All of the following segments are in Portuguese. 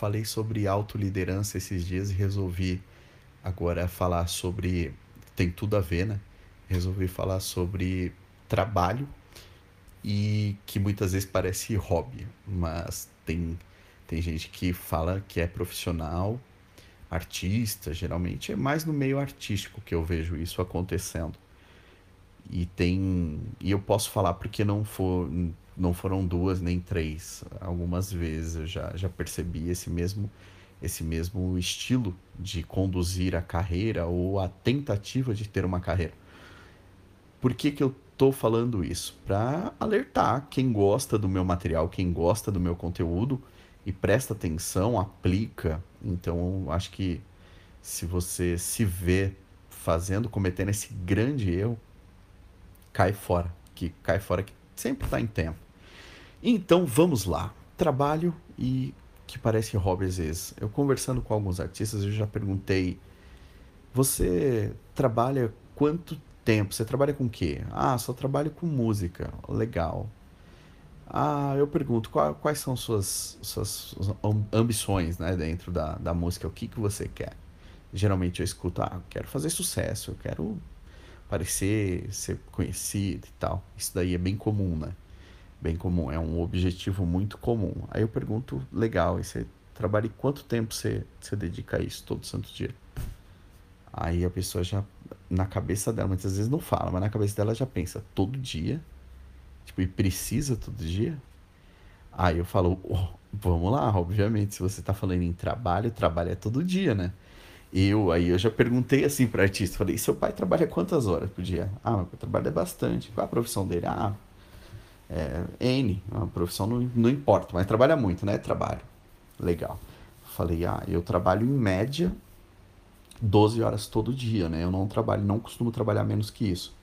falei sobre autoliderança esses dias e resolvi agora falar sobre. Tem tudo a ver, né? Resolvi falar sobre trabalho e que muitas vezes parece hobby, mas tem, tem gente que fala que é profissional, artista, geralmente é mais no meio artístico que eu vejo isso acontecendo. E tem. E eu posso falar porque não, for, não foram duas nem três. Algumas vezes eu já, já percebi esse mesmo, esse mesmo estilo de conduzir a carreira ou a tentativa de ter uma carreira. Por que, que eu estou falando isso? Para alertar quem gosta do meu material, quem gosta do meu conteúdo e presta atenção, aplica. Então, acho que se você se vê fazendo, cometendo esse grande erro, cai fora. Que cai fora que sempre está em tempo. Então, vamos lá. Trabalho e que parece hobby às vezes. Eu conversando com alguns artistas, eu já perguntei: você trabalha quanto tempo? Você trabalha com o quê? Ah, só trabalho com música. Legal. Ah, eu pergunto, qual, quais são suas, suas ambições né, dentro da, da música? O que, que você quer? Geralmente eu escuto, ah, eu quero fazer sucesso, eu quero aparecer, ser conhecido e tal. Isso daí é bem comum, né? Bem comum, é um objetivo muito comum. Aí eu pergunto, legal, e você trabalha e quanto tempo você, você dedica a isso todo santo dia? Aí a pessoa já, na cabeça dela, muitas vezes não fala, mas na cabeça dela já pensa, todo dia? Tipo, e precisa todo dia? Aí eu falo, oh, vamos lá, obviamente, se você tá falando em trabalho, trabalho é todo dia, né? Eu, aí eu já perguntei assim para artista, falei, seu pai trabalha quantas horas por dia? Ah, meu pai trabalha bastante. Qual a profissão dele? Ah, é, N, a profissão não, não importa, mas trabalha muito, né? Trabalho. Legal. Falei, ah, eu trabalho em média 12 horas todo dia, né? Eu não trabalho, não costumo trabalhar menos que isso.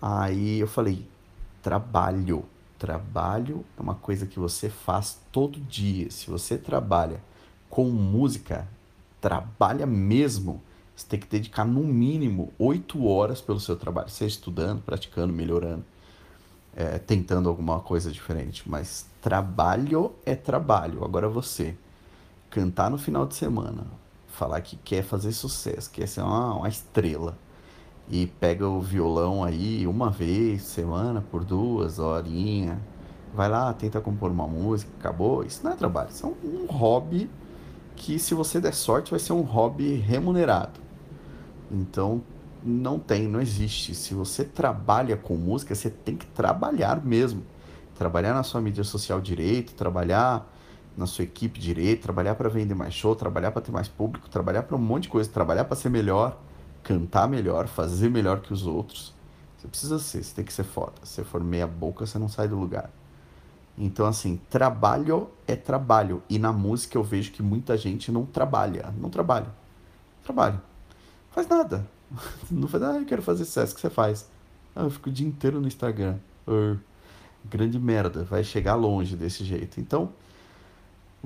Aí eu falei, trabalho. Trabalho é uma coisa que você faz todo dia. Se você trabalha com música, trabalha mesmo, você tem que dedicar no mínimo 8 horas pelo seu trabalho, seja estudando, praticando, melhorando, é, tentando alguma coisa diferente. Mas trabalho é trabalho. Agora você cantar no final de semana, falar que quer fazer sucesso, quer ser uma, uma estrela. E pega o violão aí uma vez semana, por duas horinhas. Vai lá, tenta compor uma música, acabou. Isso não é trabalho, isso é um, um hobby que, se você der sorte, vai ser um hobby remunerado. Então, não tem, não existe. Se você trabalha com música, você tem que trabalhar mesmo. Trabalhar na sua mídia social direito, trabalhar na sua equipe direito, trabalhar para vender mais show, trabalhar para ter mais público, trabalhar para um monte de coisa, trabalhar para ser melhor, cantar melhor, fazer melhor que os outros. Você precisa ser, você tem que ser foda. Se você for meia boca, você não sai do lugar. Então, assim, trabalho é trabalho. E na música eu vejo que muita gente não trabalha. Não trabalha. Trabalho. Faz nada. Não faz ah, eu quero fazer sucesso. Que você faz? Ah, eu fico o dia inteiro no Instagram. Grande merda. Vai chegar longe desse jeito. Então,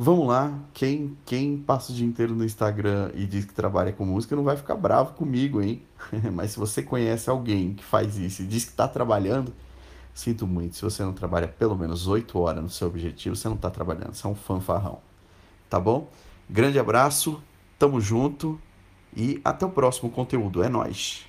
Vamos lá, quem, quem passa o dia inteiro no Instagram e diz que trabalha com música não vai ficar bravo comigo, hein? Mas se você conhece alguém que faz isso e diz que está trabalhando, sinto muito. Se você não trabalha pelo menos 8 horas no seu objetivo, você não está trabalhando, você é um fanfarrão. Tá bom? Grande abraço, tamo junto e até o próximo conteúdo. É nóis!